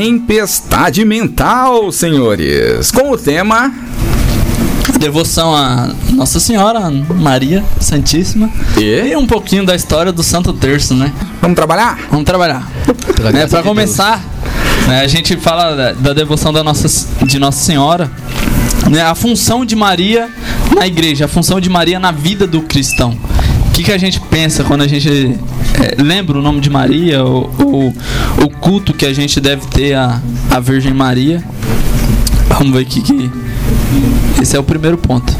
Tempestade Mental, senhores. Com o tema Devoção a Nossa Senhora, Maria Santíssima. E? E um pouquinho da história do Santo Terço, né? Vamos trabalhar? Vamos trabalhar. Né, para começar, né, a gente fala da, da devoção da nossa, de Nossa Senhora, né, a função de Maria na igreja, a função de Maria na vida do cristão. O que, que a gente pensa quando a gente lembra o nome de Maria, o, o, culto que a gente deve ter a, a Virgem Maria? Vamos ver aqui que esse é o primeiro ponto.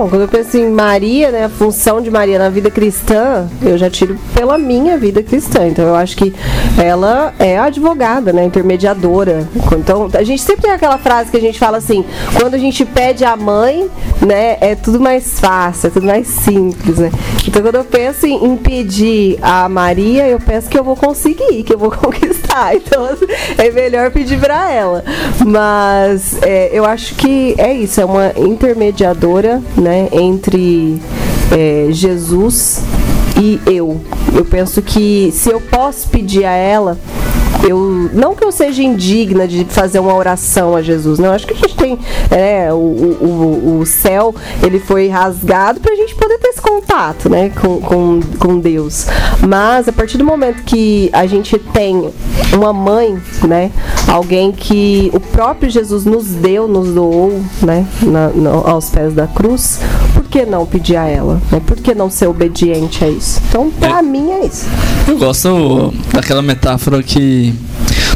Bom, quando eu penso em Maria, né, a função de Maria na vida cristã, eu já tiro pela minha vida cristã. Então eu acho que ela é advogada, né, intermediadora. Então a gente sempre tem aquela frase que a gente fala assim: quando a gente pede a mãe, né, é tudo mais fácil, é tudo mais simples, né. Então quando eu penso em, pedir a Maria, eu penso que eu vou conseguir, que eu vou conquistar. Então é melhor pedir para ela. Mas é, eu acho que é isso, é uma intermediadora né, entre é, Jesus e eu. Eu penso que se eu posso pedir a ela, eu não que eu seja indigna de fazer uma oração a Jesus, não. Acho que a gente tem é, o, o, o céu ele foi rasgado para a gente poder ter esse contato, né, com, com, com Deus. Mas a partir do momento que a gente tem uma mãe, né, alguém que o próprio Jesus nos deu, nos doou, né, na, aos pés da cruz, por que não pedir a ela? Né? Por que não ser obediente a isso? Então, para É. mim é isso. Eu gosto daquela metáfora que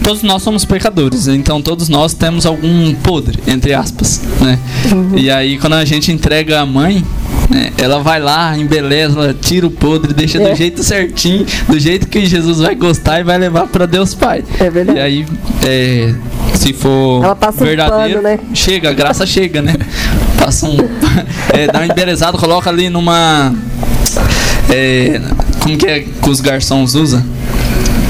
todos nós somos pecadores, então todos nós temos algum podre, entre aspas, né? E aí quando a gente entrega a mãe, né, ela vai lá, embeleza, tira o podre, deixa É. do jeito certinho, do jeito que Jesus vai gostar e vai levar para Deus Pai. É verdade. E aí, é, se for Ela passa verdadeiro, pano, né? chega, a graça chega, né? Passa um, é, dá um embelezado, coloca ali numa é, como que é que os garçons usam?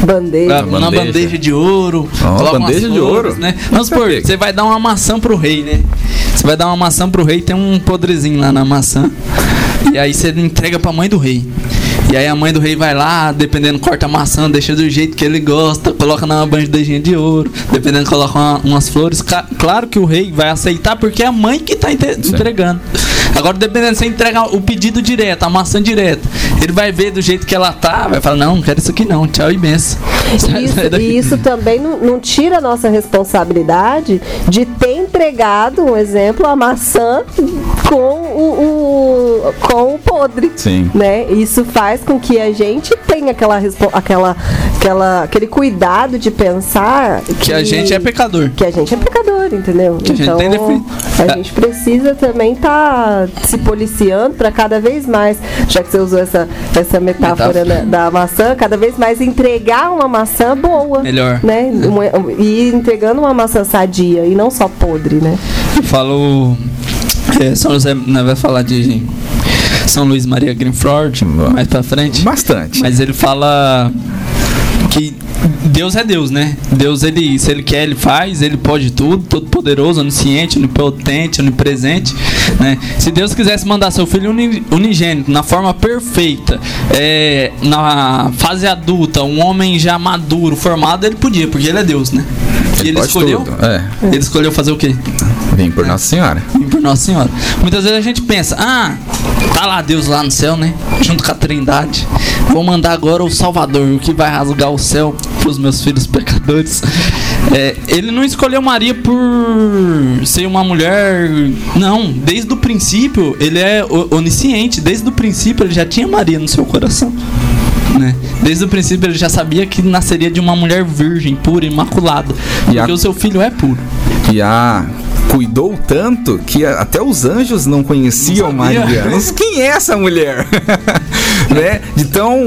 Bandeja. Ah, Uma bandeja. bandeja de ouro. Umas bandeja de flores, ouro. né? Vamos supor, você vai dar uma maçã pro rei, né? Você vai dar uma maçã pro rei, tem um podrezinho lá na maçã. E aí você entrega pra mãe do rei. E aí a mãe do rei vai lá, dependendo, corta a maçã, deixa do jeito que ele gosta, coloca numa bandejinha de ouro, dependendo, coloca uma- umas flores. Ca- claro que o rei vai aceitar porque é a mãe que tá entregando. Agora, dependendo, você entrega o pedido direto, a maçã direta. Ele vai ver do jeito que ela tá, vai falar, não, não quero isso aqui não, tchau e benção. Sai- Isso, e isso também não, não tira a nossa responsabilidade de ter entregado, um exemplo, a maçã com o, o- com o podre. Sim. Né? Isso faz com que a gente tenha aquela, aquela, aquela, aquele cuidado de pensar Que a gente é pecador. que a gente é pecador, entendeu? Que a gente então, a É. gente precisa também estar se policiando para cada vez mais, já que você usou essa, essa metáfora, Metáfora. Da, da maçã, cada vez mais entregar uma maçã boa. Melhor. Né? E entregando uma maçã sadia e não só podre, né? Eu falo. É, São José né, vai falar de São Luís Maria Greenford mais pra frente. Bastante. Mas ele fala que Deus é Deus, né? Deus, ele, se ele quer, ele faz, ele pode tudo, todo poderoso, onisciente, onipotente, onipresente, né? Se Deus quisesse mandar seu filho uni- unigênito na forma perfeita, é, na fase adulta, um homem já maduro, formado, ele podia, porque ele é Deus, né? E ele escolheu. É, Ele escolheu fazer o quê? vem por Nossa Senhora. Vim por Nossa Senhora. Muitas vezes a gente pensa, ah, tá lá Deus lá no céu, né? Junto com a Trindade. Vou mandar agora o Salvador, o que vai rasgar o céu pros meus filhos pecadores. É, ele não escolheu Maria por ser uma mulher. Não, desde o princípio ele é onisciente. Desde o princípio ele já tinha Maria no seu coração. Né? Desde o princípio ele já sabia que nasceria de uma mulher virgem, pura, imaculada. E a- Porque o seu filho é puro. E a cuidou tanto que até os anjos não conheciam Não. Maria. Mas quem é essa mulher? né? De tão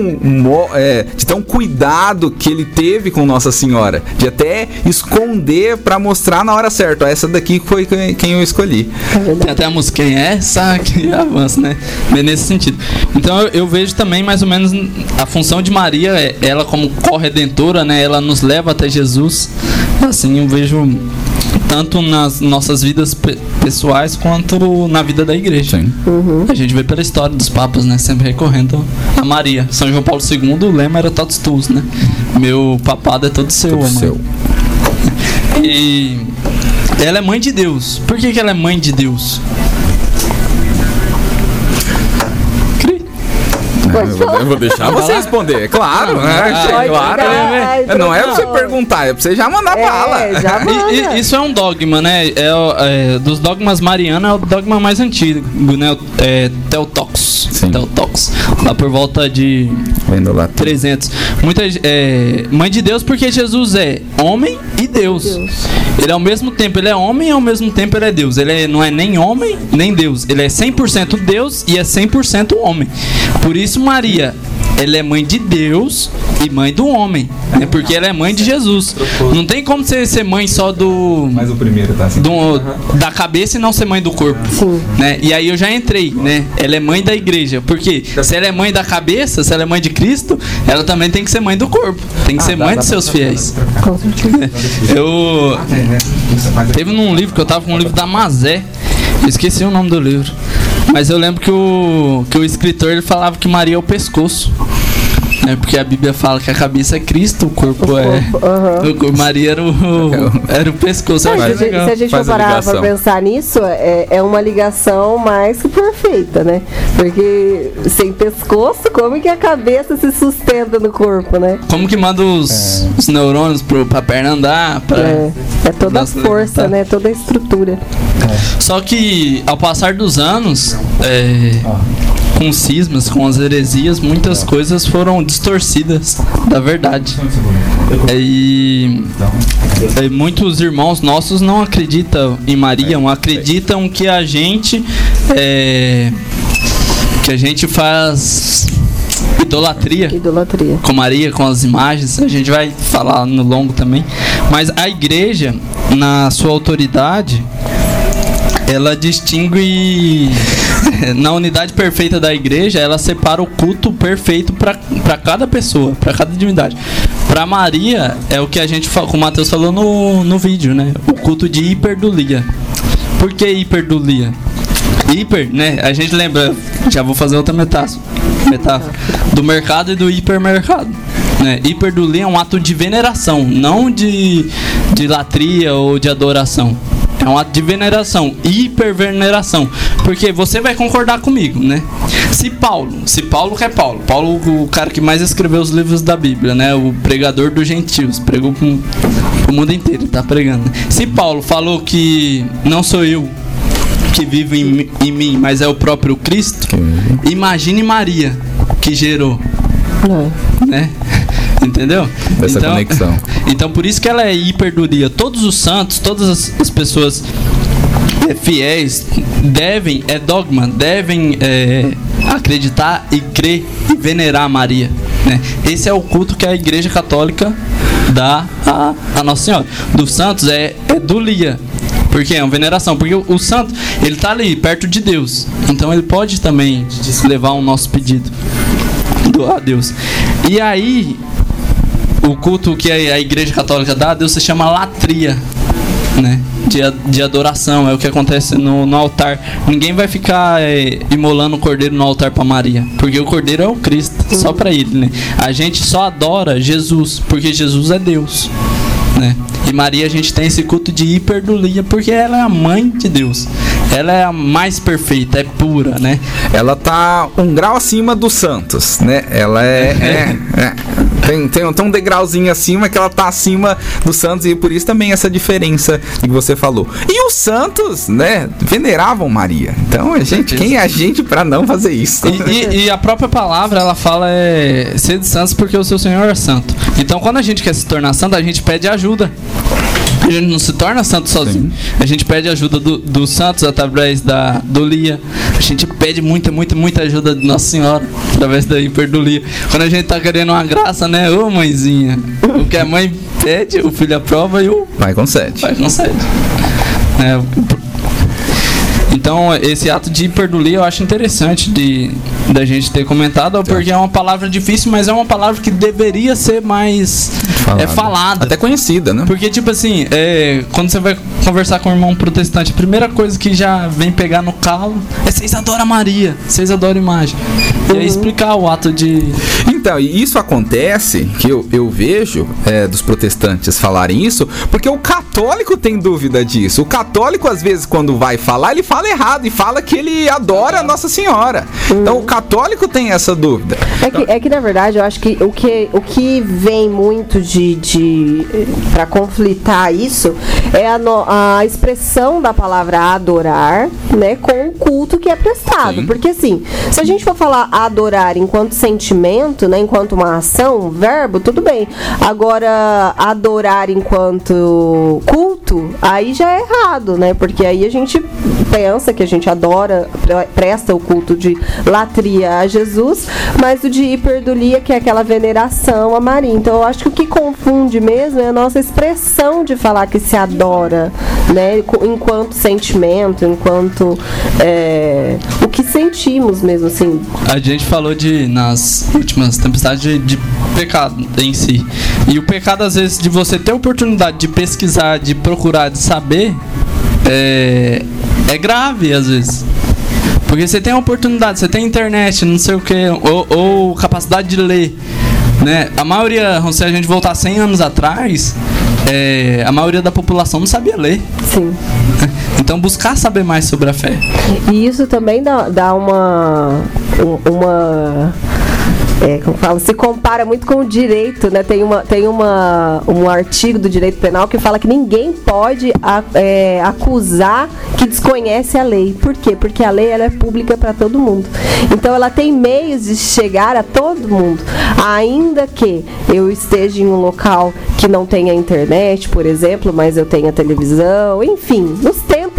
é, de tão cuidado que ele teve com Nossa Senhora, de até esconder pra mostrar na hora certa. Ó, Essa daqui foi quem eu escolhi. Tem até a música Quem é essa que avança, né? Bem nesse sentido. Então eu, eu vejo também mais ou menos a função de Maria, é- ela como corredentora, né? Ela nos leva até Jesus. Assim eu vejo tanto nas nossas vidas pe- pessoais quanto na vida da igreja. Sim. A gente vê pela história dos papas, né? Sempre recorrendo a Maria. São João Paulo II, o lema era todos tus, né? Meu papado é todo seu, Tudo mãe. seu. E ela é mãe de Deus. Por que, que ela é mãe de Deus? É, eu, vou, eu vou deixar você responder, é claro, Não, né? ah, É claro. ai, É, não é pra você perguntar, é pra você já mandar bala. É, já manda. E- e- isso é um dogma, né? É, é, dos dogmas marianos é o dogma mais antigo, né? É Teotox. Sim. Teotox. Lá por volta de Vendo lá. 300. Muita, é, mãe de Deus porque Jesus é homem e Deus. Deus. Ele ao mesmo tempo ele é homem e ao mesmo tempo ele é Deus. Ele é- não é nem homem nem Deus. Ele é 100% Deus e é 100% homem. Por isso Maria, ela é mãe de Deus e mãe do homem, né? Porque ela é mãe de Jesus. Não tem como você ser mãe só do Mas o primeiro tá assim. do- da cabeça e não ser mãe do corpo. Sim. Né? E aí eu já entrei, né? Ela é mãe da igreja. Porque se ela é mãe da cabeça, se ela é mãe de Cristo, ela também tem que ser mãe do corpo. Tem que ser mãe dos seus fiéis. Com certeza. Eu. Teve num livro que eu tava com um livro da Mazé. Eu esqueci o nome do livro. Mas eu lembro que o, que o escritor ele falava que Maria é o pescoço. Né? Porque a Bíblia fala que a cabeça é Cristo, o corpo O é. corpo, aham. o Maria era o, era o pescoço. Mas acho se, a gente- legal. se a gente for parar pra pensar nisso, é, é uma ligação mais que perfeita, né? Porque sem pescoço, como que a cabeça se sustenta no corpo, né? Como que manda os, os neurônios pro, pra perna andar? Pra... É, é toda a força, tá. né? Toda a estrutura. Só que ao passar dos anos, é, com os cismas, com as heresias, muitas coisas foram distorcidas da verdade. E, e muitos irmãos nossos não acreditam em Maria, acreditam que a gente é, que a gente faz idolatria Idolatria. com Maria, com as imagens, a gente vai falar no longo também. Mas a igreja, na sua autoridade, ela distingue na unidade perfeita da igreja, ela separa o culto perfeito para cada pessoa, para cada divindade. Para Maria é o que a gente, como o Matheus falou no, no vídeo, né? O culto de hiperdulia. Por que hiperdulia? Hiper, né? A gente lembra, já vou fazer outra metáfora, metáfora do mercado e do hipermercado. Né? Hiperdulia é um ato de veneração, não de, de latria ou de adoração. É um ato de veneração, hiperveneração. Porque você vai concordar comigo, né? Se Paulo, se Paulo que é Paulo, Paulo o cara que mais escreveu os livros da Bíblia, né? O pregador dos gentios, pregou pro, pro mundo inteiro, tá pregando. Se Paulo falou que não sou eu que vivo em, em mim, mas é o próprio Cristo, imagine Maria que gerou É. né? Entendeu? Essa conexão. Então por isso que ela é hiperduria. Todos os santos, todas as, as pessoas fiéis devem, é dogma, devem é, acreditar e crer e venerar Maria. Né? Esse é o culto que a Igreja Católica dá a, a Nossa Senhora. Dos santos é, é dulia. Porque é uma veneração. Porque o, o santo, ele tá ali, perto de Deus. Então ele pode também levar o nosso pedido do a Deus. E aí, o culto que a a Igreja Católica dá a Deus se chama latria, né? De, de adoração, é o que acontece no, no altar. Ninguém vai ficar é, imolando o cordeiro no altar para Maria, porque o cordeiro é o Cristo, só para ele, né? A gente só adora Jesus, porque Jesus é Deus, né? E Maria a gente tem esse culto de hiperdulia, porque ela é a mãe de Deus. Ela é a mais perfeita, é pura, né? Ela tá um grau acima dos santos, né? Ela é. é- é. Tem, tem, tem um degrauzinho acima que ela tá acima dos santos e por isso também essa diferença que você falou. E os santos, né, veneravam Maria. Então, a gente, quem é a gente pra não fazer isso? E, e- e a própria palavra, ela fala é sede santos porque o seu Senhor é santo. Então, quando a gente quer se tornar santo, a gente pede ajuda. A gente não se torna santo sozinho. A gente pede ajuda do- dos santos através da dolia. A gente pede muita, muita, muita ajuda de Nossa Senhora através da hiperdolia. Quando a gente tá querendo uma graça, né? Ô mãezinha. O que a mãe pede, o filho aprova e o Vai com sete. pai concede. É, então, esse ato de hiperdulia eu acho interessante de, da gente ter comentado, porque é uma palavra difícil, mas é uma palavra que deveria ser mais Falado. é, falada. Até conhecida, né? Porque, tipo assim, é, quando você vai conversar com um irmão protestante, a primeira coisa que já vem pegar no calo é vocês adoram Maria, vocês adoram imagem. E aí explicar o ato de. Então, e isso acontece, que eu, eu vejo é, dos protestantes falarem isso, porque o católico tem dúvida disso. O católico, às vezes, quando vai falar, ele fala errado e fala que ele adora a Nossa Senhora. Então, o católico tem essa dúvida. É que, é que na verdade eu acho que o que, o que vem muito de, de para conflitar isso é a, no- a expressão da palavra adorar, né, com o culto que é prestado. Sim. Porque assim, se a gente for falar adorar enquanto sentimento, né, enquanto uma ação, um verbo, tudo bem. Agora adorar enquanto culto, aí já é errado, né? Porque aí a gente pensa que a gente adora, pre- presta o culto de latria a Jesus, mas o de hiperdulia, que é aquela veneração a Maria. Então eu acho que o que confunde mesmo é a nossa expressão de falar que se adora, né? Enquanto sentimento, enquanto é, que sentimos mesmo, assim. A gente falou de, nas últimas tempestades, de, de pecado em si. E o pecado, às vezes, de você ter oportunidade de pesquisar, de procurar, de saber, é, é grave, às vezes. Porque você tem a oportunidade, você tem internet, não sei o que, ou, ou capacidade de ler. Né? A maioria, se a gente voltar 100 anos atrás, é, a maioria da população não sabia ler. Sim. Então, buscar saber mais sobre a fé. E isso também dá, dá uma. um- uma é, como fala, se compara muito com o direito, né? Tem, uma, tem uma, um artigo do direito penal que fala que ninguém pode a- é, acusar que desconhece a lei. Por quê? Porque a lei ela é pública para todo mundo. Então ela tem meios de chegar a todo mundo. Ainda que eu esteja em um local que não tenha internet, por exemplo, mas eu tenha televisão, enfim, nos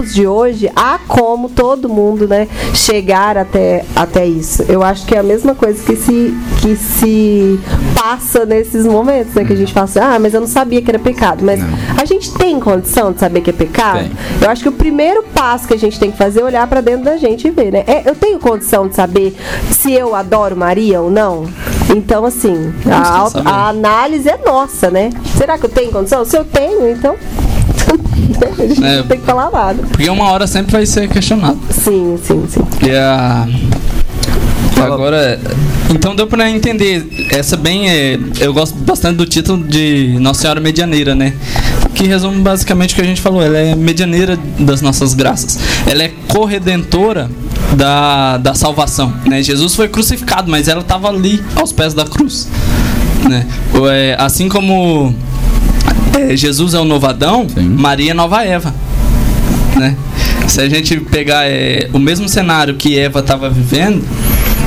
tempos de hoje há como todo mundo, né, chegar até, até isso. Eu acho que é a mesma coisa que se, que se passa nesses momentos, né, que a gente fala assim, ah, mas eu não sabia que era pecado. Mas Não. a gente tem condição de saber que é pecado? Tem. Eu acho que o primeiro passo que a gente tem que fazer é olhar para dentro da gente e ver, né? É, eu tenho condição de saber se eu adoro Maria ou não? Então, assim, a, a análise é nossa, né? Será que eu tenho condição? Se eu tenho, então. A gente É. não tem que falar nada. Porque uma hora sempre vai ser questionado. Sim, sim, sim. E a. Agora, então deu pra entender. Essa bem é. Eu gosto bastante do título de Nossa Senhora Medianeira, né? Que resume basicamente o que a gente falou. Ela é medianeira das nossas graças. Ela é corredentora da, da salvação. Né? Jesus foi crucificado, mas ela estava ali aos pés da cruz. Né? É, assim como é, Jesus é o novo Adão, Sim. Maria é nova Eva né? Se a gente pegar é, o mesmo cenário que Eva estava vivendo,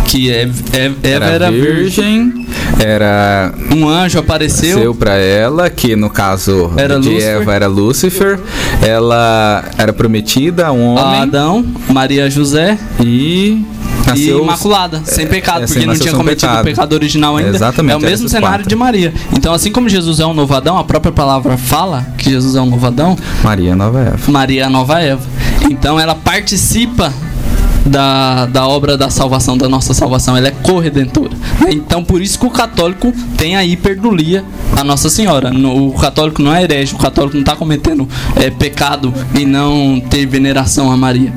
que é, é- Eva Era, era, virgem, era um anjo apareceu, seu pra ela, que no caso Era de Lúcifer. Eva era Lúcifer. Ela era prometida a um a homem Adão, Maria José e e nasceu imaculada, sem pecado, é, porque não tinha cometido pecado. o pecado original ainda. Exatamente, é o era mesmo cenário quatro. de Maria. Então, assim como Jesus é um novo Adão, a própria palavra fala que Jesus é um novo Adão, Maria Nova Eva. Maria é a nova Eva. Então ela participa da, da obra da salvação, da nossa salvação. Ela é corredentora. Então por isso que o católico tem a hiperdulia a Nossa Senhora. No- o católico não é herege, o católico não está cometendo é, pecado em não ter veneração a Maria.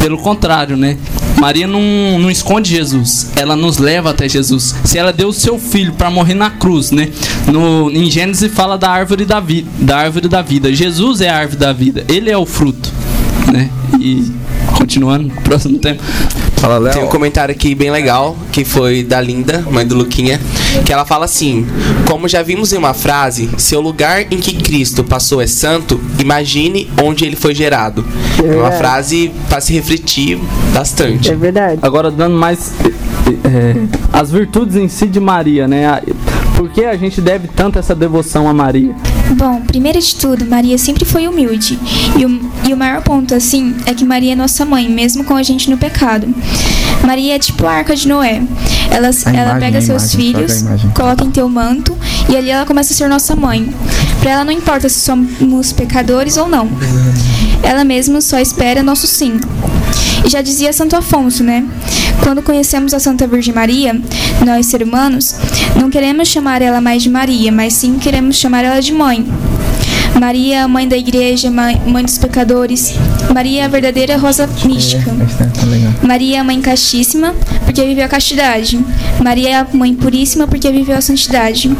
Pelo contrário, né? Maria não, não esconde Jesus, ela nos leva até Jesus. Se ela deu o seu filho para morrer na cruz, né? No, em Gênesis fala da árvore da, vi, da árvore da vida. Jesus é a árvore da vida, ele é o fruto, né? E continuando, próximo tempo. Fala, Tem um Léo. comentário aqui bem legal, que foi da Linda, mãe do Luquinha, que ela fala assim: Como já vimos em uma frase, se o lugar em que Cristo passou é santo, imagine onde ele foi gerado. É uma verdade. frase para se refletir bastante. É verdade. Agora dando mais é, as virtudes em si de Maria, né? A- Por que a gente deve tanto essa devoção a Maria? Bom, primeiro de tudo, Maria sempre foi humilde. E o, e o maior ponto, assim, é que Maria é nossa mãe, mesmo com a gente no pecado. Maria é tipo a arca de Noé. Ela, A ela imagem, pega seus imagem, filhos, imagem. coloca em teu manto, e ali ela começa a ser nossa mãe. Pra ela não importa se somos pecadores ou não. Ela mesma só espera nosso sim. E já dizia Santo Afonso, né? Quando conhecemos a Santa Virgem Maria, nós, seres humanos, não queremos chamar ela mais de Maria, mas sim queremos chamar ela de mãe. Maria, mãe da igreja, mãe, mãe dos pecadores. Maria, a verdadeira rosa mística. Maria, mãe castíssima, porque viveu a castidade. Maria, mãe puríssima, porque viveu a santidade.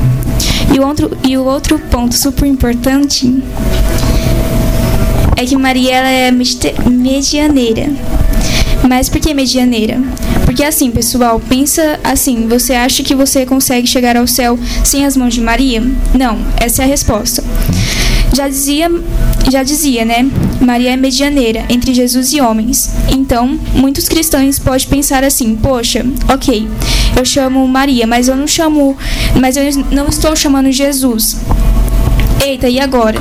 E o outro, e o outro ponto super importante é que Maria ela é medianeira. Mas por que medianeira? Porque assim, pessoal, pensa assim, você acha que você consegue chegar ao céu sem as mãos de Maria? Não, essa é a resposta. Já dizia, já dizia, né? Maria é medianeira entre Jesus e homens. Então, muitos cristãos podem pensar assim: poxa, ok, eu chamo Maria, mas eu não chamo, mas eu não estou chamando Jesus. Eita, e agora?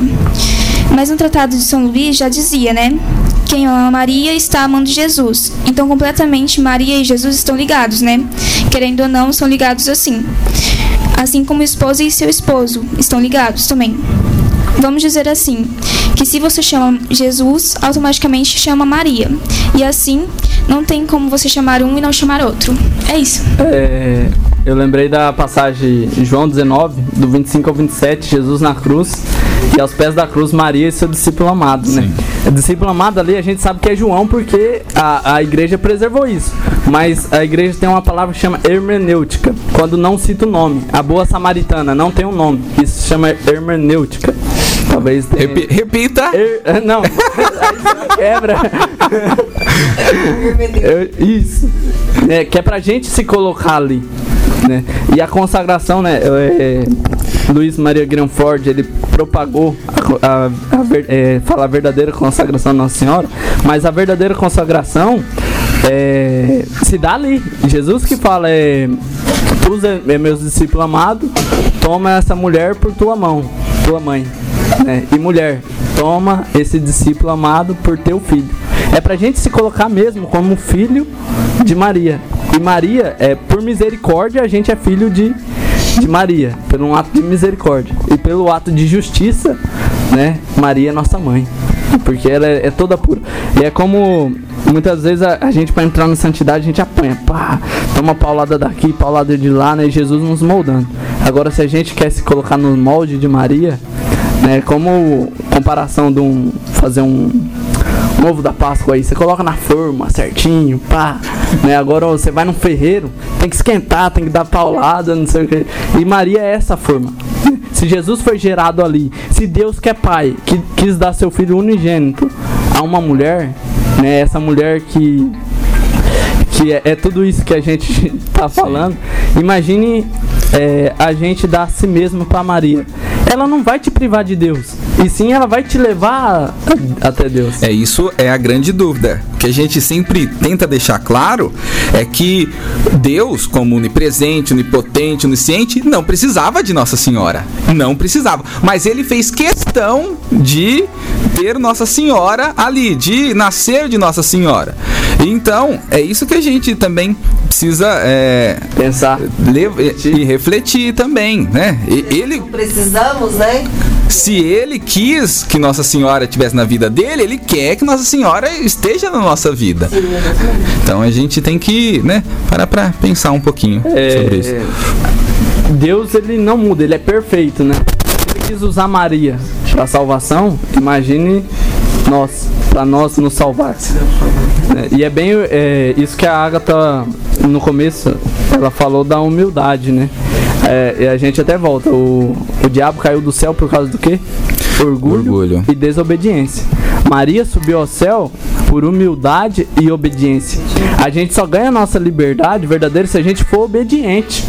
Mas no Tratado de São Luís já dizia, né? Quem ama Maria está amando Jesus. Então, completamente, Maria e Jesus estão ligados, né? Querendo ou não, são ligados assim. Assim como o esposo e seu esposo estão ligados também. Vamos dizer assim, que se você chama Jesus, automaticamente chama Maria. E assim, não tem como você chamar um e não chamar outro. É isso. É, eu lembrei da passagem João 19, do 25 ao 27, Jesus na cruz, e aos pés da cruz Maria e seu discípulo amado, né? O discípulo amado ali a gente sabe que é João porque a, a igreja preservou isso. Mas a igreja tem uma palavra que chama hermenêutica, quando não cita o nome. A boa samaritana não tem um nome, isso se chama hermenêutica. Talvez tenha... Repi- repita. Her- Não, aí você quebra. Eu- isso. É, que é pra gente se colocar ali. Né? E a consagração, né? é, Luiz Maria Granford, ele propagou a, a, a ver- é, fala a verdadeira consagração da Nossa Senhora, mas a verdadeira consagração é, se dá ali. Jesus que fala é, tu é meus discípulos amados, toma essa mulher por tua mão, tua mãe. né? E mulher, toma esse discípulo amado por teu filho. É pra gente se colocar mesmo como filho de Maria. E Maria, é por misericórdia, a gente é filho de, de Maria, pelo um ato de misericórdia. E pelo ato de justiça, né? Maria é nossa mãe. Porque ela é, é toda pura. E é como muitas vezes a, a gente, para entrar na santidade, a gente apanha. Pá, toma paulada daqui, paulada de lá, né? E Jesus nos moldando. Agora, se a gente quer se colocar no molde de Maria, né? Como comparação de um. fazer um. Um ovo da Páscoa aí, você coloca na forma certinho, pá, né? Agora você vai num ferreiro, tem que esquentar, tem que dar paulada, não sei o que. E Maria é essa forma. Se Jesus foi gerado ali, se Deus que é pai, que quis dar seu filho unigênito a uma mulher, né? Essa mulher que que é, é tudo isso que a gente tá falando. Imagine é, a gente dar a si mesmo para Maria. Ela não vai te privar de Deus, e sim ela vai te levar até Deus. É, isso é a grande dúvida. O que a gente sempre tenta deixar claro é que Deus, como onipresente, onipotente, onisciente, não precisava de Nossa Senhora. Não precisava. Mas ele fez questão de ter Nossa Senhora ali, de nascer de Nossa Senhora. Então, é isso que a gente também precisa é, Pensar. e, refletir também, né? E- Ele, Precisamos, né? se ele quis que Nossa Senhora estivesse na vida dele, ele quer que Nossa Senhora esteja na nossa vida. Então a gente tem que, né, parar pra pensar um pouquinho sobre isso. É, Deus ele não muda, ele é perfeito, né? Ele quis usar Maria para salvação, imagine nós, para nós nos salvar. É, E é bem é, isso que a Agatha no começo ela falou da humildade, né? É, e a gente até volta. O, o diabo caiu do céu por causa do quê? Orgulho, Orgulho. e desobediência. Maria subiu ao céu por humildade e obediência. A gente só ganha a nossa liberdade verdadeira se a gente for obediente.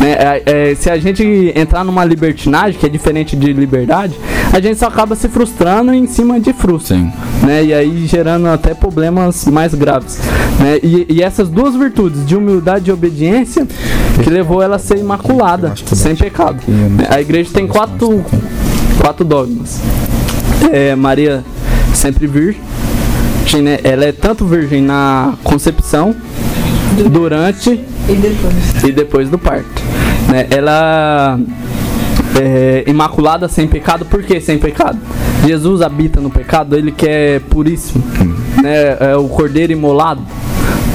Né? É, é, se a gente entrar numa libertinagem, que é diferente de liberdade, a gente só acaba se frustrando em cima de frustro. Sim. Né? E aí gerando até problemas mais graves. Né? E, e essas duas virtudes, de humildade e obediência, que levou ela a ser imaculada, sem pecado. A igreja tem quatro, quatro dogmas. É, Maria sempre virgem, né? ela é tanto virgem na concepção, durante E depois. e depois do parto. Né? Ela é imaculada sem pecado, por que sem pecado? Jesus habita no pecado, ele que é puríssimo, né? É o cordeiro imolado,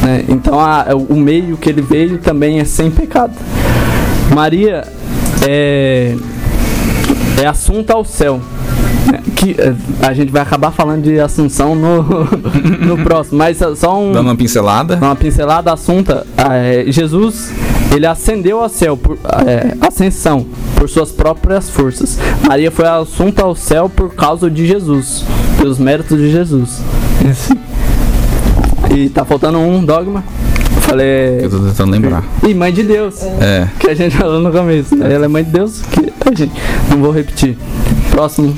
né? Então a- o meio que ele veio também é sem pecado. Maria é, é assunta ao céu. Né? Que é, a gente vai acabar falando de Assunção no, no próximo, mas só- só um, Dando uma pincelada. uma pincelada assunta. é, Jesus ele ascendeu ao céu por é, ascensão por suas próprias forças. Maria foi assunta ao céu por causa de Jesus, pelos méritos de Jesus. E tá faltando um dogma. Falei. Eu tô tentando lembrar. E mãe de Deus. É. Que a gente falou no começo. Ela é mãe de Deus. Que a gente. Não vou repetir. Próximo.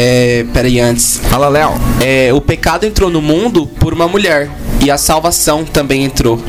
É, peraí, antes. Fala, Léo. É, o pecado entrou no mundo por uma mulher. E a salvação também entrou.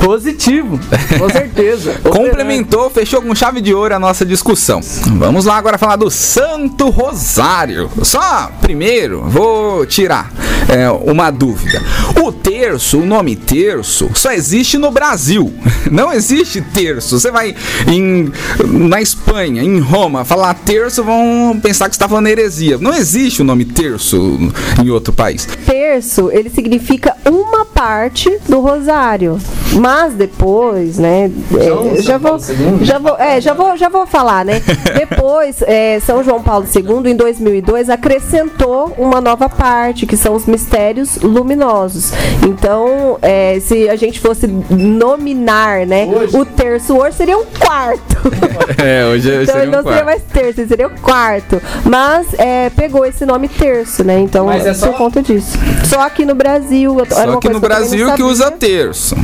Positivo. Com certeza. Complementou, fechou com chave de ouro a nossa discussão. Vamos lá agora falar do Santo Rosário. Só primeiro vou tirar é, uma dúvida. O terço, o nome terço, só existe no Brasil. Não existe terço. Você vai em, na Espanha, em Roma, falar terço, vão pensar que você está falando heresia. Não existe o nome terço em outro país. terço, ele significa uma parte do rosário. Mas depois, né? é, já vou, já vou, é, já vou, já vou falar, né? Depois, é, São João Paulo II, em 2002, acrescentou uma nova parte, que são os mistérios luminosos. Então, é, se a gente fosse nominar, né? O terço hoje seria um quarto. É, hoje Então ele não seria mais terço, ele seria o quarto. Mas é, pegou esse nome terço, né? Então, Mas é só- por conta disso. Só aqui no Brasil. Só coisa no Brasil que usa terço.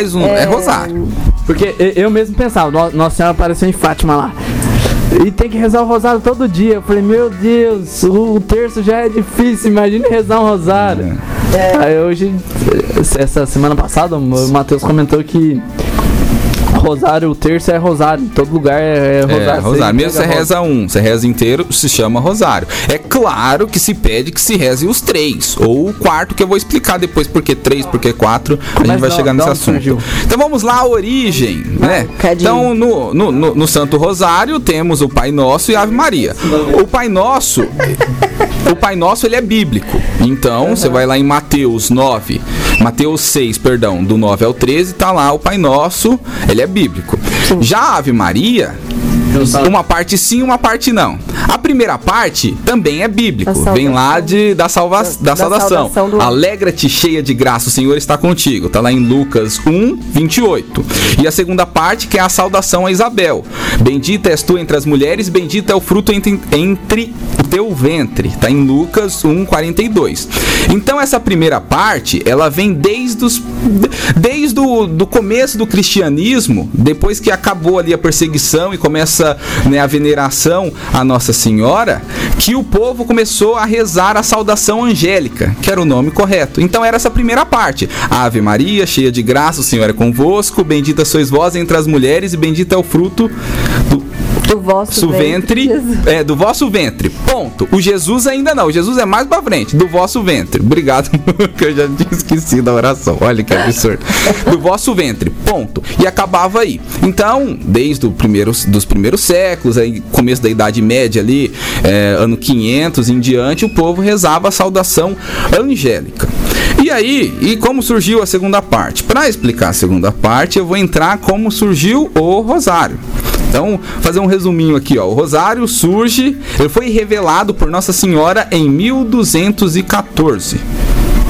Mais um é rosário. Porque eu mesmo pensava, "No- Nossa Senhora apareceu em Fátima lá. E tem que rezar o rosário todo dia. Eu falei, meu Deus, o, o terço já é difícil, imagine rezar um rosário. Aí hoje, essa semana passada, o Matheus comentou que rosário, o terço é rosário. Em todo lugar é, é rosário. É, rosário. Mesmo você reza um, você reza inteiro, se chama rosário. É claro que se pede que se reze os três. Ou o quarto, que eu vou explicar depois porque três, porque quatro. A gente Mas vai da- chegar nesse assunto. surgiu? Então vamos lá, a origem, né? Então, no, no, no, no Santo Rosário temos o Pai Nosso e a Ave Maria. O Pai Nosso. O Pai Nosso ele é bíblico. Então, você vai lá em Mateus 9, Mateus 6, perdão, do 9 ao 13, tá lá o Pai Nosso, ele é bíblico. Já a Ave Maria, uma parte sim, uma parte não. A primeira parte também é bíblico. A. Vem lá de, da, salva, da, da saudação. saudação do- Alegra-te, cheia de graça, o Senhor está contigo. Tá lá em Lucas 1, 28. E a segunda parte, que é a saudação a Isabel. Bendita és tu entre as mulheres, bendito é o fruto entre, entre o teu ventre. Tá em Lucas 1, 42. Então essa primeira parte, ela vem desde os desde o do começo do cristianismo, depois que acabou ali a perseguição e começa né, a veneração à Nossa Senhora, que o povo começou a rezar a saudação angélica, que era o nome correto. Então era essa primeira parte. Ave Maria, cheia de graça, o Senhor é convosco, bendita sois vós entre as mulheres e bendito é o fruto do, Do vosso ventre, Jesus. é, do vosso ventre. Ponto. O Jesus ainda não. O Jesus é mais pra frente. Do vosso ventre. Obrigado, que eu já tinha esquecido a oração. Olha que absurdo. Do vosso ventre. Ponto. E acabava aí. Então, desde o primeiro, dos primeiros séculos, aí, começo da Idade Média ali, é, ano 500 em diante, o povo rezava a saudação angélica. E aí, e como surgiu a segunda parte? Para explicar a segunda parte, eu vou entrar como surgiu o rosário. Então, fazer um resuminho aqui, ó. O rosário surge, ele foi revelado por Nossa Senhora em 1214.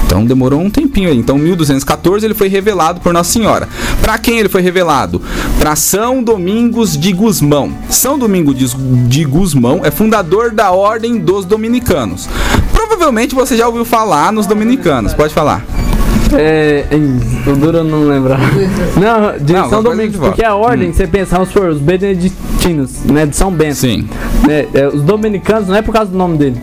Então demorou um tempinho aí. Então, 1214 ele foi revelado por Nossa Senhora. Para quem ele foi revelado? Para São Domingos de Gusmão. São Domingos de, de Gusmão é fundador da Ordem dos Dominicanos. Provavelmente você já ouviu falar nos dominicanos. Pode falar. É, em, o duro eu não lembrar. Não, de Não, São Domingos, porque a ordem, você pensa, vamos supor, os beneditinos, né, de São Bento. Sim. Né, é, os dominicanos, não é por causa do nome dele.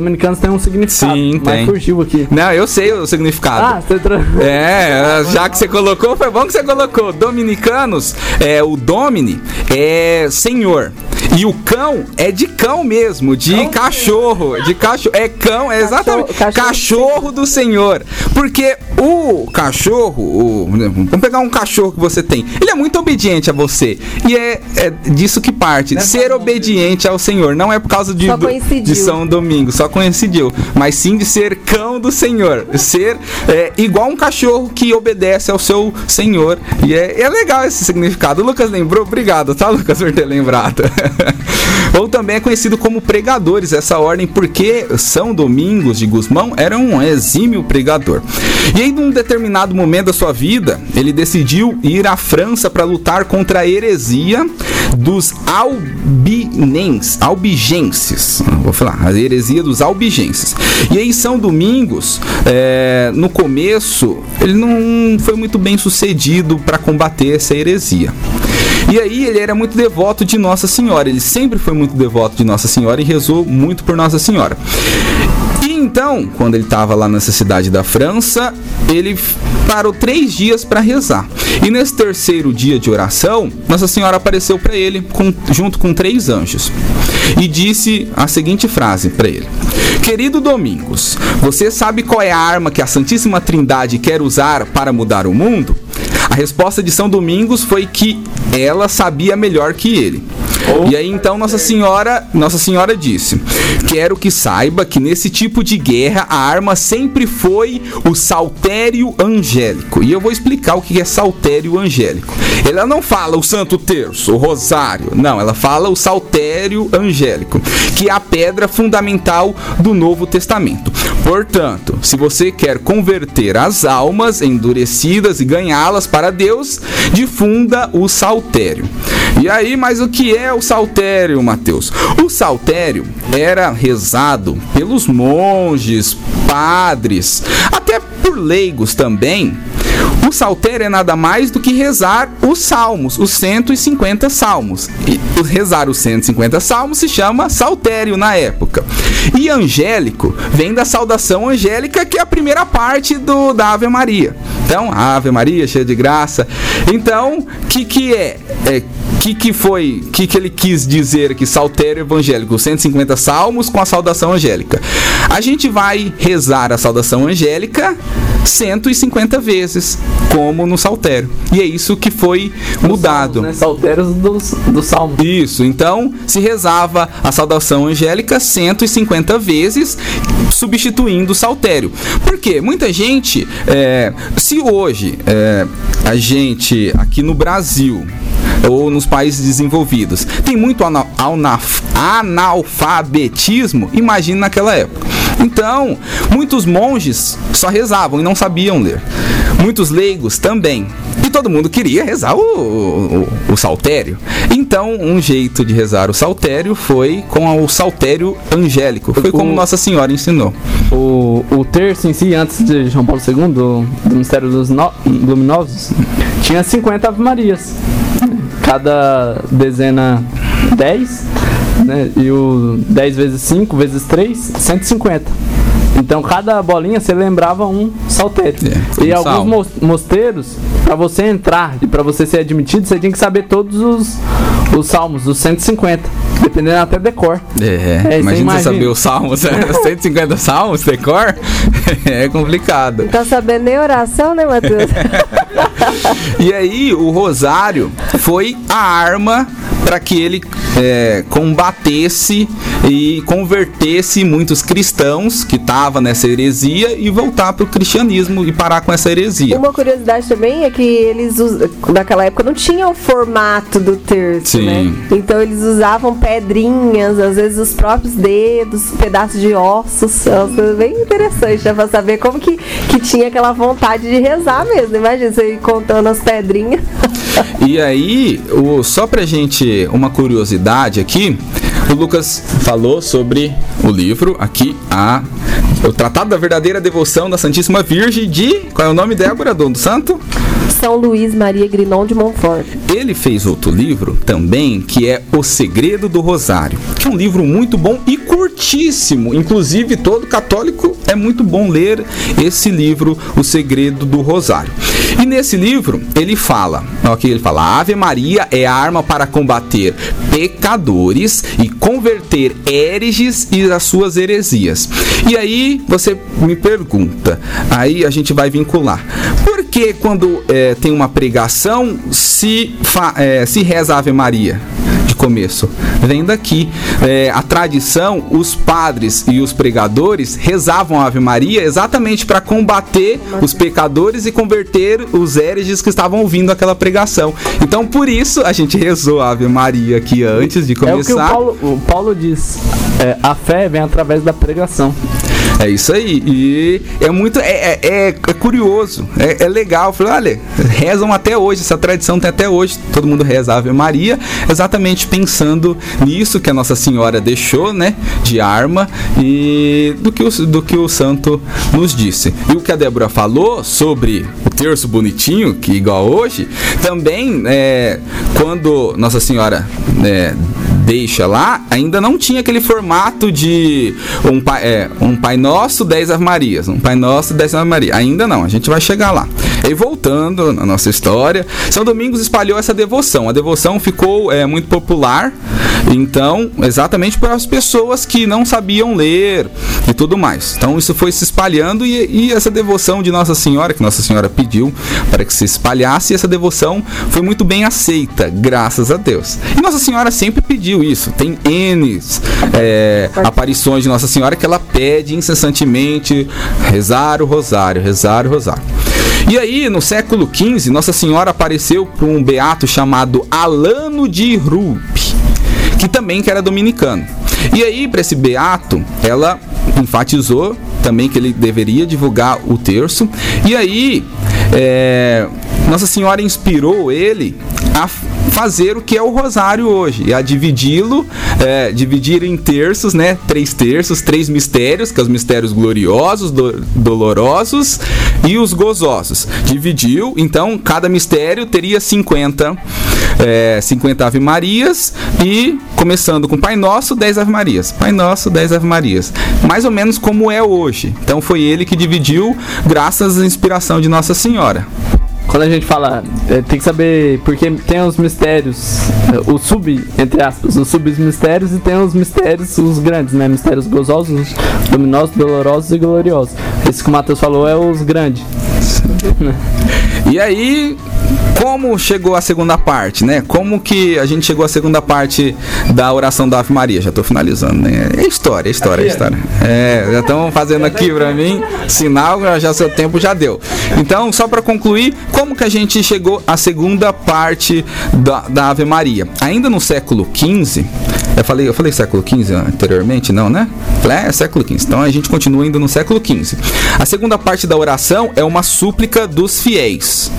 Dominicanos tem um significado, Sim, mas tem. fugiu aqui. Não, eu sei o significado. Ah, você tra... É, já que você colocou, foi bom que você colocou. Dominicanos, é, o Domini é Senhor. E o cão é de cão mesmo, de cachorro, de cachorro, é cão, é exatamente Cachorro- cachorro, cachorro do Senhor. Porque o cachorro, o- vamos pegar um cachorro que você tem, ele é muito obediente a você. E é, é disso que parte, ser obediente ao Senhor. Não é por causa de, do- de São Domingo, só coincidiu. Mas sim de ser cão do Senhor. Ser é, igual um cachorro que obedece ao seu Senhor. E é, é legal esse significado. O Lucas lembrou? Obrigado, tá, Lucas, por ter lembrado. Ou também é conhecido como pregadores, essa ordem, porque São Domingos de Gusmão era um exímio pregador. E aí, num determinado momento da sua vida, ele decidiu ir à França para lutar contra a heresia dos albinenses, albigenses. Vou falar, a heresia dos albigenses. E aí, São Domingos, é, no começo, ele não foi muito bem sucedido para combater essa heresia. E aí ele era muito devoto de Nossa Senhora. Ele sempre foi muito devoto de Nossa Senhora e rezou muito por Nossa Senhora. Então, quando ele estava lá nessa cidade da França, ele parou três dias para rezar. E nesse terceiro dia de oração, Nossa Senhora apareceu para ele com- junto com três anjos e disse a seguinte frase para ele: Querido Domingos, você sabe qual é a arma que a Santíssima Trindade quer usar para mudar o mundo? A resposta de São Domingos foi que ela sabia melhor que ele. E aí então Nossa Senhora, Nossa Senhora disse: "Quero que saiba que nesse tipo de guerra a arma sempre foi o saltério angélico". E eu vou explicar o que é saltério angélico. Ela não fala o Santo Terço, o Rosário, não, ela fala o saltério angélico, que é a pedra fundamental do Novo Testamento. Portanto, se você quer converter as almas endurecidas e ganhá-las para Deus, difunda o saltério. E aí, mas o que é o saltério, Mateus? O saltério era rezado pelos monges, padres, até por leigos também. O saltério é nada mais do que rezar os salmos, os 150 salmos. E rezar os 150 salmos se chama saltério na época. E angélico vem da saudação angélica, que é a primeira parte do, da Ave Maria. Então, Ave Maria, cheia de graça. Então, que que é? é que que foi, que que ele quis dizer aqui, saltério evangélico, 150 salmos com a saudação angélica. A gente vai rezar a saudação angélica 150 vezes, como no saltério. E é isso que foi mudado. Né? Salteiros dos, do Salmo. Isso, então se rezava a saudação angélica 150 vezes, substituindo o saltério. Por quê? Muita gente, é, se hoje é, a gente aqui no Brasil ou nos países desenvolvidos tem muito analfabetismo, imagine naquela época. Então, muitos monges só rezavam e não sabiam ler. Muitos leigos também. E todo mundo queria rezar o, o, o saltério. Então, um jeito de rezar o saltério foi com o saltério angélico. Foi como O- Nossa Senhora ensinou. O, o terço em si, antes de João Paulo II, do, do Mistério dos No- Luminosos, tinha 50 Ave Marias. Cada dezena 10, né? E o 10 vezes 5 vezes 3, 150. Então cada bolinha você lembrava um saltério. É, e um alguns mosteiros, para você entrar e para você ser admitido, você tinha que saber todos os, os salmos, os 150, dependendo até decor. É, você imagina você imagina. saber os salmos, 150 salmos, decor, é complicado. Não tá sabendo nem oração, né, Matheus? E aí, o rosário foi a arma para que ele é, combatesse e convertesse muitos cristãos que estavam nessa heresia e voltar para o cristianismo e parar com essa heresia. Uma curiosidade também é que eles, naquela época, não tinha o formato do terço, Sim. né? Então eles usavam pedrinhas, às vezes os próprios dedos, pedaços de ossos. É bem interessante, né? Pra saber como que, que tinha aquela vontade de rezar mesmo. Imagina você ir contando as pedrinhas. E aí, o, só pra gente, uma curiosidade aqui, o Lucas falou sobre o livro aqui, a, o Tratado da Verdadeira Devoção da Santíssima Virgem de. Qual é o nome, Débora? Do, do santo? São Luís Maria Grinon de Montfort. Ele fez outro livro também, que é O Segredo do Rosário, que é um livro muito bom e curtíssimo. Inclusive, todo católico é muito bom ler esse livro, O Segredo do Rosário. E nesse livro ele fala, ok? Ele fala: a Ave Maria é a arma para combater pecadores e converter hereges e as suas heresias. E aí você me pergunta, aí a gente vai vincular. Por que quando é, tem uma pregação se, fa- é, se reza a Ave Maria? de começo. Vem daqui. É, a tradição, os padres e os pregadores rezavam a Ave Maria exatamente para combater os pecadores e converter os hereges que estavam ouvindo aquela pregação. Então, por isso, a gente rezou a Ave Maria aqui antes de É o que o começar. Paulo, o Paulo diz. é, a fé vem através da pregação. É isso aí. E é muito. É, é, é- é curioso. É, é legal. Falei, olha, rezam até hoje. Essa tradição tem até hoje. Todo mundo reza Ave Maria. Exatamente pensando nisso que a Nossa Senhora deixou, né? De arma. E do que o, do que o santo nos disse. E o que a Débora falou sobre o terço bonitinho, que igual hoje, também é, quando Nossa Senhora. né, deixa lá, ainda não tinha aquele formato de um pai, é, um pai Nosso, 10 Ave Marias. Um Pai Nosso, 10 Ave Maria. Ainda não, a gente vai chegar lá. E voltando na nossa história, São Domingos espalhou essa devoção. A devoção ficou é, muito popular, então, exatamente para as pessoas que não sabiam ler e tudo mais. Então, isso foi se espalhando e, e essa devoção de Nossa Senhora, que Nossa Senhora pediu para que se espalhasse, essa devoção foi muito bem aceita, graças a Deus. E Nossa Senhora sempre pediu isso. Tem N é, aparições de Nossa Senhora que ela pede incessantemente rezar o rosário, rezar o rosário. E aí, no século XV, Nossa Senhora apareceu para um beato chamado Alano de Rupe, que também que era dominicano. E aí, para esse beato, ela enfatizou também que ele deveria divulgar o terço. E aí, é, Nossa Senhora inspirou ele a fazer o que é o rosário hoje, e a dividi-lo, é, dividir em terços, né? Três terços, três mistérios, que são os mistérios gloriosos, do- dolorosos e os gozosos. Dividiu, então cada mistério teria 50, é, 50 Ave Marias e começando com Pai Nosso, 10 Ave Marias. Pai Nosso, 10 Ave Marias. Mais ou menos como é hoje. Então foi ele que dividiu, graças à inspiração de Nossa Senhora. Quando a gente fala, é, tem que saber, porque tem os mistérios, é, o sub, entre aspas, os submistérios e tem os mistérios, os grandes, né? Mistérios gozosos, luminosos, dolorosos e gloriosos. Esse que o Matheus falou é os grandes. E aí, como chegou a segunda parte, né? Como que a gente chegou à segunda parte da oração da Ave Maria? Já tô finalizando, né? É história, é história, é história. É, já estão fazendo aqui pra mim sinal, já seu tempo já deu. Então, só para concluir, como que a gente chegou à segunda parte da, da Ave Maria? Ainda no século XV, eu falei, eu falei século XV anteriormente, não, né? Falei, É, século XV. Então a gente continua ainda no século XV. A segunda parte da oração é uma súplica dos fiéis,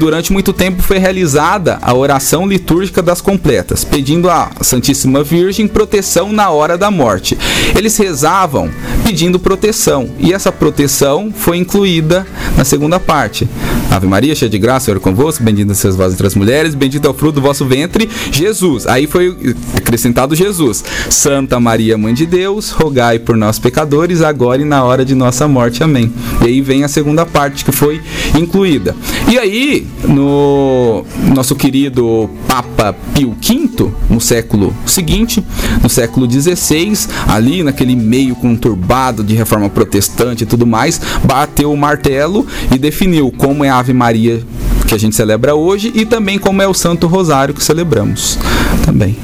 durante muito tempo foi realizada a oração litúrgica das completas, pedindo à Santíssima Virgem proteção na hora da morte. Eles rezavam pedindo proteção, e essa proteção foi incluída na segunda parte. Ave Maria, cheia de graça, Senhor é convosco, bendita sois vós entre as mulheres, bendito é o fruto do vosso ventre, Jesus. Aí foi acrescentado Jesus. Santa Maria, Mãe de Deus, rogai por nós pecadores, agora e na hora de nossa morte. Amém. E aí vem a segunda parte que foi incluída. E aí, no nosso querido Papa Pio V, no século seguinte, no século XVI, ali naquele meio conturbado de reforma protestante e tudo mais, bateu o martelo e definiu como é a Ave Maria que a gente celebra hoje e também como é o Santo Rosário que celebramos também.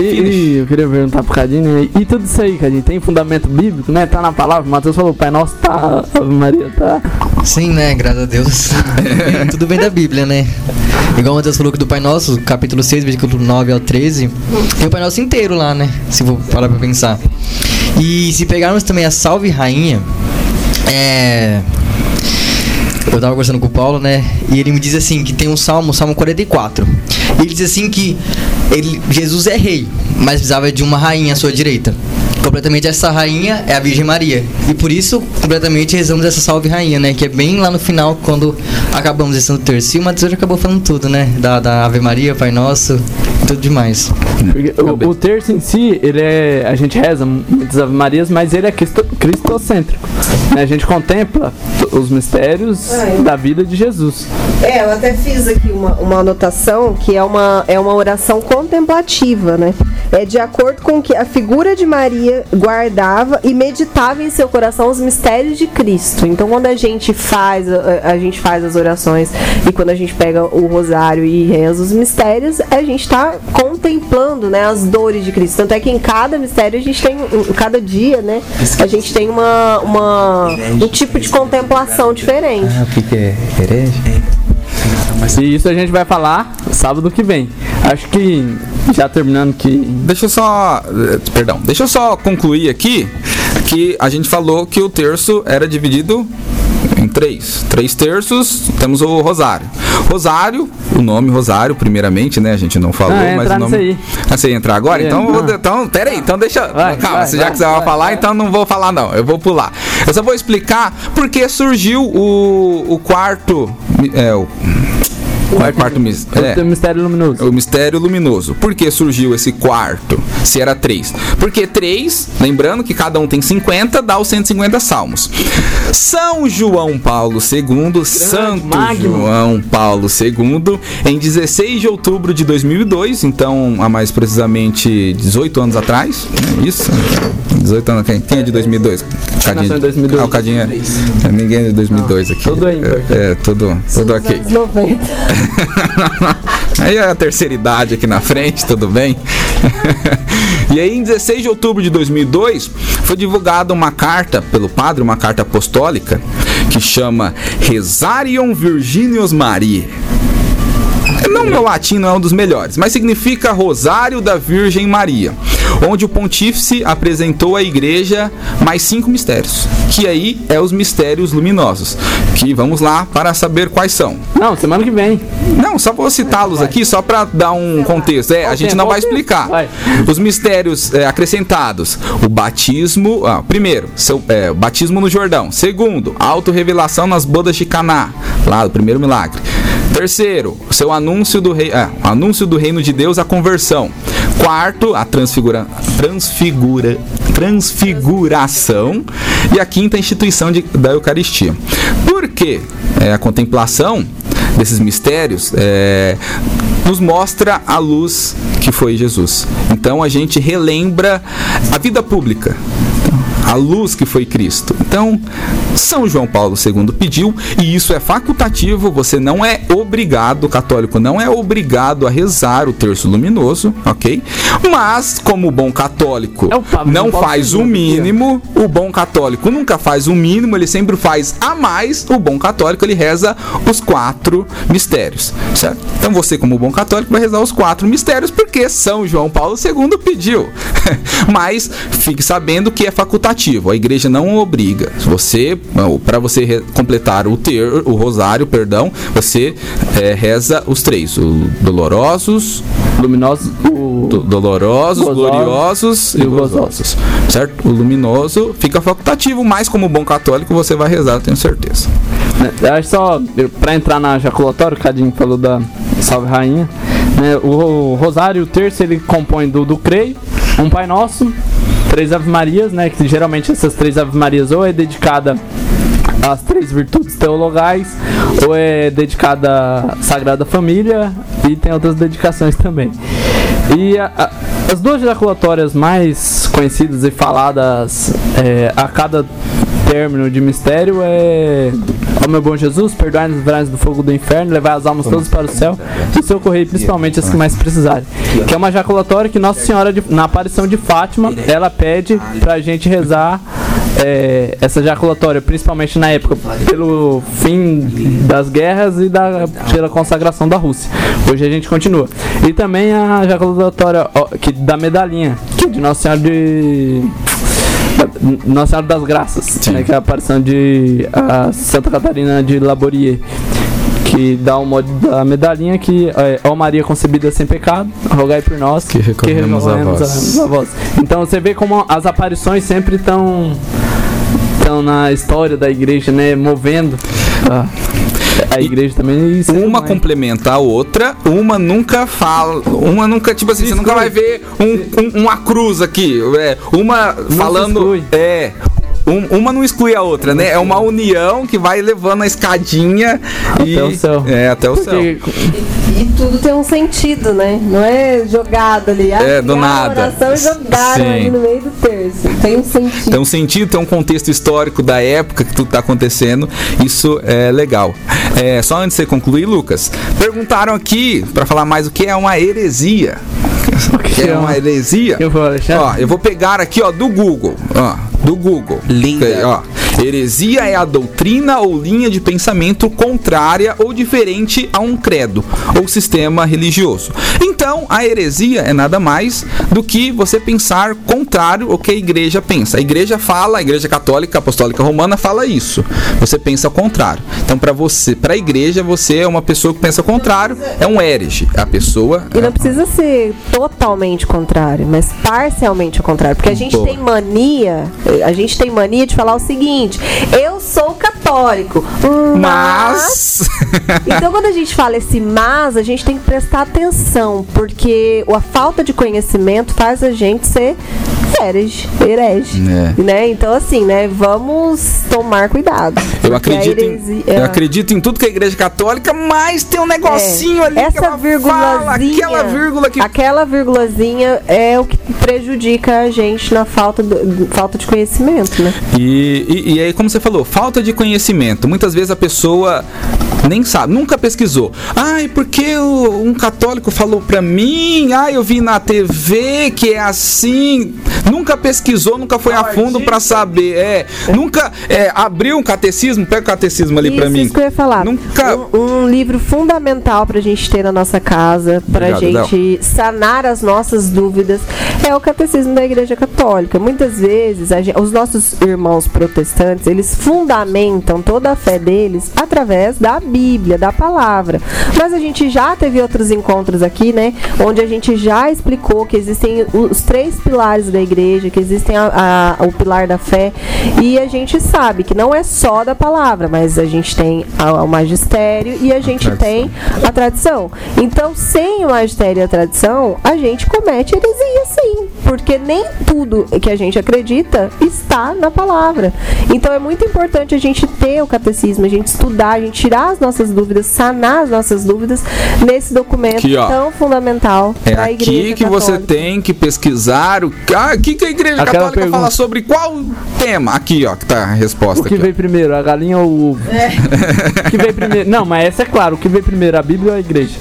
E, e eu queria perguntar pro Cadinho, né? E tudo isso aí, Cadinho, tem fundamento bíblico, né? Tá na palavra, o Matheus falou, Pai Nosso tá, Ave Maria tá. Sim, né? Graças a Deus. Tudo bem da Bíblia, né? Igual o Matheus falou que do Pai Nosso, capítulo 6, versículo 9 ao 13, tem o Pai Nosso inteiro lá, né? Se for parar pra pensar. E se pegarmos também a Salve Rainha, é. Eu tava conversando com o Paulo, né? E ele me diz assim que tem um salmo, salmo 44. E ele diz assim que ele, Jesus é rei, mas precisava de uma rainha à sua direita. Completamente essa rainha é a Virgem Maria. E por isso, completamente rezamos essa salve rainha, né? Que é bem lá no final, quando acabamos esse Santo Terço. E o Matheus já acabou falando tudo, né? Da, da Ave Maria, Pai Nosso, tudo demais. O, o terço em si, ele é. A gente reza muitas Ave Marias, mas ele é cristo, cristocêntrico. né? A gente contempla os mistérios é. da vida de Jesus. É, eu até fiz aqui uma, uma anotação que é uma, é uma oração contemplativa, né? É de acordo com que a figura de Maria guardava e meditava em seu coração os mistérios de Cristo. Então, quando a gente faz, a, a gente faz as orações e quando a gente pega o rosário e reza os mistérios, a gente está contemplando, né, as dores de Cristo. Tanto é que em cada mistério a gente tem, em cada dia, né, a gente tem uma, uma um tipo de contemplação diferente. o que, que é herege? E isso a gente vai falar sábado que vem. Acho que, já terminando que. Deixa eu só. eh, Perdão, deixa eu só concluir aqui que a gente falou que o terço era dividido em três. Três terços, temos o rosário. Rosário, o nome rosário, primeiramente, né? A gente não falou, Ah, é mas o nome. aí. Ah, você ia entrar agora? É, então, vou, então, pera aí, então deixa. Vai, calma, vai, se já vai, que você vai vai, falar, vai. então não vou falar, não. Eu vou pular. Eu só vou explicar porque surgiu o, o quarto. É, o. Qual é o quarto mis- é. O mistério luminoso. O mistério luminoso. Por que surgiu esse quarto? Se era três? Porque três, lembrando que cada um tem 50, dá os 150 salmos. São João Paulo II, Santo magno. João Paulo II, em 16 de outubro de 2002, então há mais precisamente 18 anos atrás, é isso? 18 anos, quem, quem é de 2002? nasceu em 2002? Ah, o Cadinho é, é ninguém é de 2002 aqui. tudo aí, É, é, tudo, tudo ok. Anos 90. Aí é a terceira idade aqui na frente, tudo bem? e aí, em 16 de outubro de 2002, foi divulgada uma carta pelo padre, uma carta apostólica, que chama Resarium Virginius Maria. Não, meu latim não é um dos melhores, mas significa Rosário da Virgem Maria, onde o pontífice apresentou à igreja mais cinco mistérios, que aí é os mistérios luminosos, que vamos lá para saber quais são. Não, semana que vem. Não, só vou citá-los aqui só para dar um contexto. É, a gente não vai explicar. Os mistérios é, acrescentados: o batismo, ah, primeiro, seu, é, o batismo no Jordão. Segundo, a autorrevelação nas bodas de Caná, lá do primeiro milagre. Terceiro, seu anúncio do rei, ah, anúncio do reino de Deus, a conversão. Quarto, a transfigura, transfigura, transfiguração e a quinta a instituição de, da Eucaristia. Por quê? É, a contemplação desses mistérios é, nos mostra a luz que foi Jesus. Então a gente relembra a vida pública, a luz que foi Cristo. Então, São João Paulo II pediu, e isso é facultativo, você não é obrigado, o católico não é obrigado a rezar o terço luminoso, ok? Mas, como bom católico É o não faz o mínimo, o bom católico nunca faz o mínimo, ele sempre faz a mais, o bom católico ele reza os quatro mistérios, certo? Então você, como bom católico, vai rezar os quatro mistérios, porque São João Paulo II pediu. Mas fique sabendo que é facultativo, a igreja não obriga. Você, para você completar o ter, o rosário, perdão, você eh, reza os três, o dolorosos, Luminoso. O... do- dolorosos, Gozosos gloriosos e e gozosos. Certo? O luminoso fica facultativo, mas como bom católico você vai rezar, tenho certeza. Acho só, pra entrar na jaculatória, o Cadinho falou da Salve Rainha. né, o, o Rosário, o terço, ele compõe do, do Creio, um Pai Nosso, três Ave Marias, né? Que geralmente essas três Ave Marias ou é dedicada às três virtudes teologais, ou é dedicada à Sagrada Família, e tem outras dedicações também. E a- a- as duas jaculatórias mais conhecidas e faladas é, a cada término de mistério é Meu bom Jesus, perdoai-nos os do fogo do inferno, levai as almas todas para o céu e socorrei principalmente as que mais precisarem. Que é uma jaculatória que Nossa Senhora, de- na aparição de Fátima, ela pede pra gente rezar é, essa jaculatória, principalmente na época, pelo fim das guerras e da, pela consagração da Rússia. Hoje a gente continua. E também a jaculatória ó, que, da medalhinha, que é de Nossa Senhora de. Nossa Senhora das Graças, né, que é a aparição de a Santa Catarina de Laborier. que dá o modo da medalhinha que é, ó Maria concebida sem pecado, rogai por nós Que recorremos a vós. a vós. Então você vê como as aparições sempre estão estão na história da igreja, né, movendo a, a igreja também. Ser Uma complementa a outra, uma nunca fala, uma nunca, tipo assim, você nunca vai ver um- um- uma cruz aqui, é, uma falando, exclui. é, um- uma não exclui a outra, né? É uma união que vai levando a escadinha e Até o céu. é até o céu. Porque E tudo tem um sentido, né? Não é jogado ali. Ah, É, do nada. a oração e jogaram Sim. ali no meio do terço. Tem um sentido. Tem um sentido, tem um contexto histórico da época que tudo tá acontecendo. Isso é legal. É, só antes de você concluir, Lucas, perguntaram aqui para falar mais o que é uma heresia. O que é uma heresia? Eu vou, Alexandre. Ó, eu vou pegar aqui, ó, do Google. Ó, do Google. Linda. Ó, heresia é a doutrina ou linha de pensamento contrária ou diferente a um credo ou sistema religioso. Então, a heresia é nada mais do que você pensar contrário ao que a igreja pensa. A igreja fala, a igreja católica, apostólica romana fala isso. Você pensa ao contrário. Então, para você, para a igreja, você é uma pessoa que pensa ao contrário, é um herege. A pessoa E não precisa ser totalmente contrário, mas parcialmente o contrário. Porque a gente Boa. tem mania, a gente tem mania de falar o seguinte: eu sou católico, mas. mas Então, quando a gente fala esse mas, a gente tem que prestar atenção, porque a falta de conhecimento faz a gente ser herege, herege. É. Né? Então, assim, né? Vamos tomar cuidado. Eu acredito, em, heresia- eu acredito em tudo que a igreja católica, mas tem um negocinho ali que É. Essa ela fala, vírgulazinha, aquela vírgula que aquela vírgulazinha é o que prejudica a gente na falta, do- falta de conhecimento, né? E, e, e aí, como você falou, falta de conhecimento. Muitas vezes a pessoa nem sabe, nunca pesquisou. Ai, porque um católico falou pra mim, ai, eu vi na TV que é assim. Nunca pesquisou, nunca foi a fundo pra saber. É, nunca é, abriu um catecismo, pega o catecismo ali pra mim. isso que eu ia falar. Nunca. Um, um livro fundamental pra gente ter na nossa casa, pra Obrigado, gente sanar as nossas dúvidas, é o Catecismo da Igreja Católica. Muitas vezes, a gen- os nossos irmãos protestantes, eles fundamentam toda a fé deles através da Bíblia, da palavra. Mas a gente já teve outros encontros aqui, né? Onde a gente já explicou que existem os três pilares da igreja, que existem a- a- o pilar da fé. E a gente sabe que não é só da palavra, mas a gente tem o magistério e a gente tem a tradição. Então, sem o magistério e a tradição, a gente comete heresia sim. Porque nem tudo que a gente acredita está na palavra. Então é muito importante a gente ter o catecismo, a gente estudar, a gente tirar as nossas dúvidas, sanar as nossas dúvidas nesse documento Aqui, tão fundamental É para a igreja aqui que você católica. tem que pesquisar o ah, que, que a igreja Aquela católica pergunta. fala sobre qual tema. Aqui, ó, que tá a resposta. O que aqui, ó. veio primeiro, a galinha ou o ovo? O que veio primeiro? Não, mas essa é claro, o que veio primeiro, a Bíblia ou a igreja?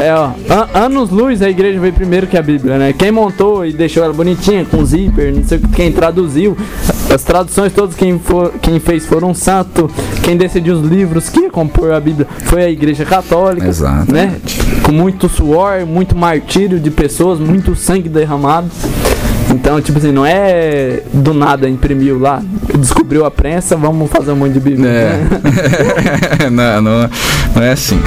É, ó, an- anos luz a igreja veio primeiro que a Bíblia, né? Quem montou e deixou ela bonitinha, com zíper, não sei o que, quem traduziu, as traduções todas, quem, for, quem fez foram santo, quem decidiu os livros que ia compor a Bíblia foi a igreja católica, Exatamente. né? Com muito suor, muito martírio de pessoas, muito sangue derramado. Então, tipo assim, não é do nada imprimiu lá, descobriu a prensa, vamos fazer um monte de Bíblia. né? É. não, não, não é assim.